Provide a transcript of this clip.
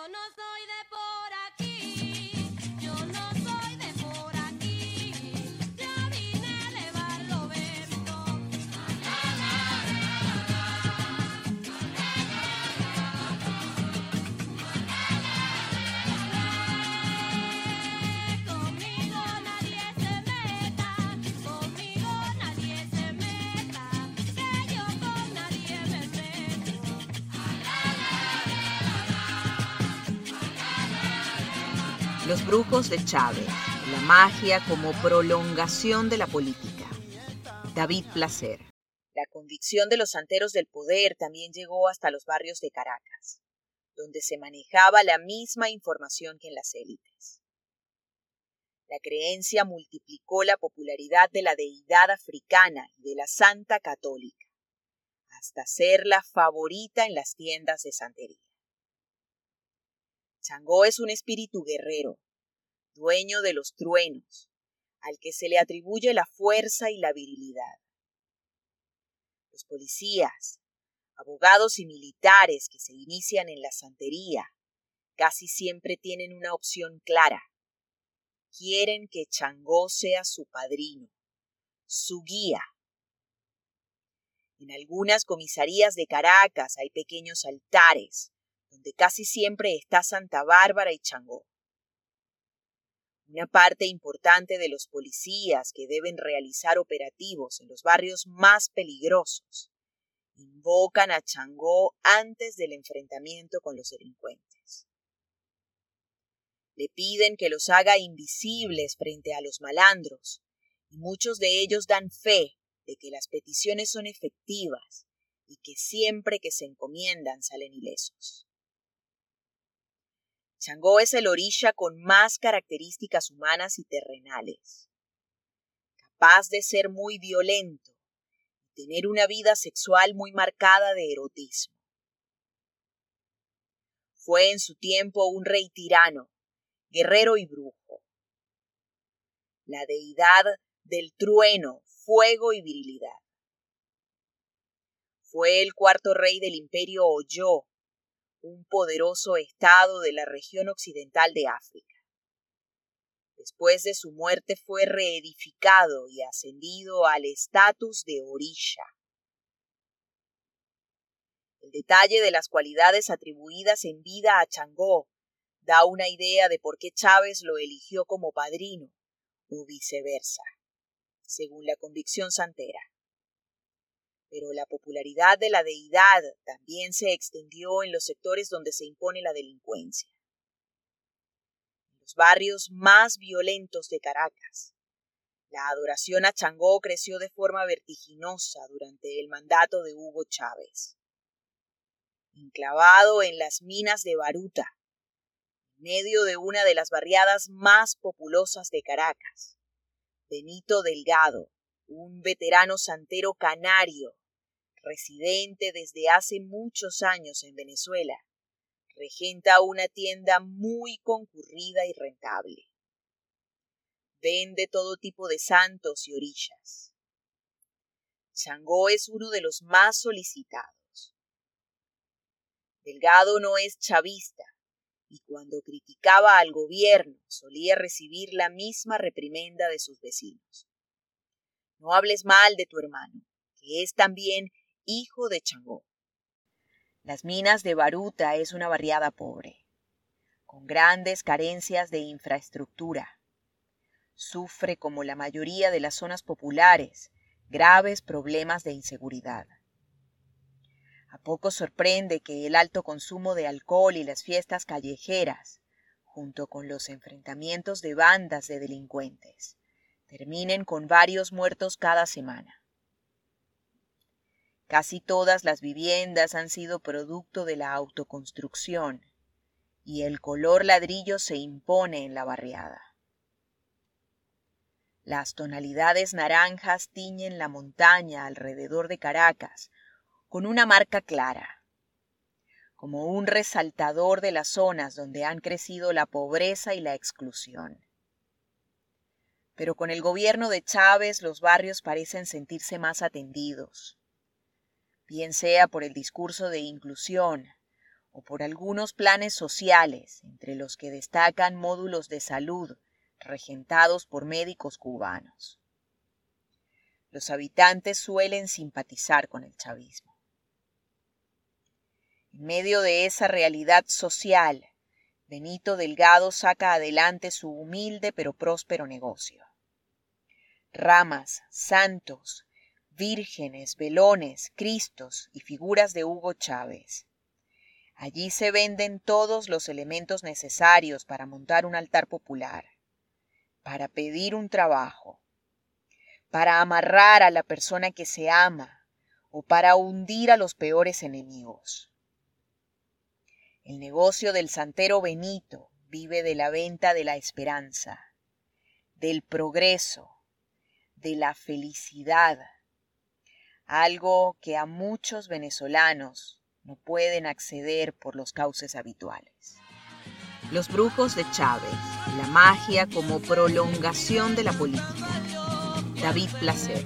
Yo no soy de Los brujos de Chávez, la magia como prolongación de la política. David Placer. La convicción de los santeros del poder también llegó hasta los barrios de Caracas, donde se manejaba la misma información que en las élites. La creencia multiplicó la popularidad de la deidad africana y de la Santa Católica, hasta ser la favorita en las tiendas de santería. Changó es un espíritu guerrero, dueño de los truenos, al que se le atribuye la fuerza y la virilidad. Los policías, abogados y militares que se inician en la santería casi siempre tienen una opción clara. Quieren que Changó sea su padrino, su guía. En algunas comisarías de Caracas hay pequeños altares donde casi siempre está Santa Bárbara y Changó. Una parte importante de los policías que deben realizar operativos en los barrios más peligrosos invocan a Changó antes del enfrentamiento con los delincuentes. Le piden que los haga invisibles frente a los malandros, y muchos de ellos dan fe de que las peticiones son efectivas y que siempre que se encomiendan salen ilesos. Changó es el orilla con más características humanas y terrenales, capaz de ser muy violento y tener una vida sexual muy marcada de erotismo. Fue en su tiempo un rey tirano, guerrero y brujo. La deidad del trueno, fuego y virilidad. Fue el cuarto rey del imperio Oyo, un poderoso estado de la región occidental de África. Después de su muerte fue reedificado y ascendido al estatus de orilla. El detalle de las cualidades atribuidas en vida a Changó da una idea de por qué Chávez lo eligió como padrino, o viceversa, según la convicción santera pero la popularidad de la deidad también se extendió en los sectores donde se impone la delincuencia. En los barrios más violentos de Caracas, la adoración a Changó creció de forma vertiginosa durante el mandato de Hugo Chávez. Enclavado en las minas de Baruta, en medio de una de las barriadas más populosas de Caracas, Benito Delgado, un veterano santero canario, residente desde hace muchos años en Venezuela, regenta una tienda muy concurrida y rentable. Vende todo tipo de santos y orillas. Changó es uno de los más solicitados. Delgado no es chavista y cuando criticaba al gobierno solía recibir la misma reprimenda de sus vecinos. No hables mal de tu hermano, que es también hijo de Changó. Las minas de Baruta es una barriada pobre, con grandes carencias de infraestructura. Sufre, como la mayoría de las zonas populares, graves problemas de inseguridad. A poco sorprende que el alto consumo de alcohol y las fiestas callejeras, junto con los enfrentamientos de bandas de delincuentes, terminen con varios muertos cada semana. Casi todas las viviendas han sido producto de la autoconstrucción y el color ladrillo se impone en la barriada. Las tonalidades naranjas tiñen la montaña alrededor de Caracas con una marca clara, como un resaltador de las zonas donde han crecido la pobreza y la exclusión. Pero con el gobierno de Chávez los barrios parecen sentirse más atendidos bien sea por el discurso de inclusión o por algunos planes sociales, entre los que destacan módulos de salud regentados por médicos cubanos. Los habitantes suelen simpatizar con el chavismo. En medio de esa realidad social, Benito Delgado saca adelante su humilde pero próspero negocio. Ramas, santos, vírgenes, velones, cristos y figuras de Hugo Chávez. Allí se venden todos los elementos necesarios para montar un altar popular, para pedir un trabajo, para amarrar a la persona que se ama o para hundir a los peores enemigos. El negocio del santero Benito vive de la venta de la esperanza, del progreso, de la felicidad, algo que a muchos venezolanos no pueden acceder por los cauces habituales. Los brujos de Chávez, la magia como prolongación de la política. David Placer.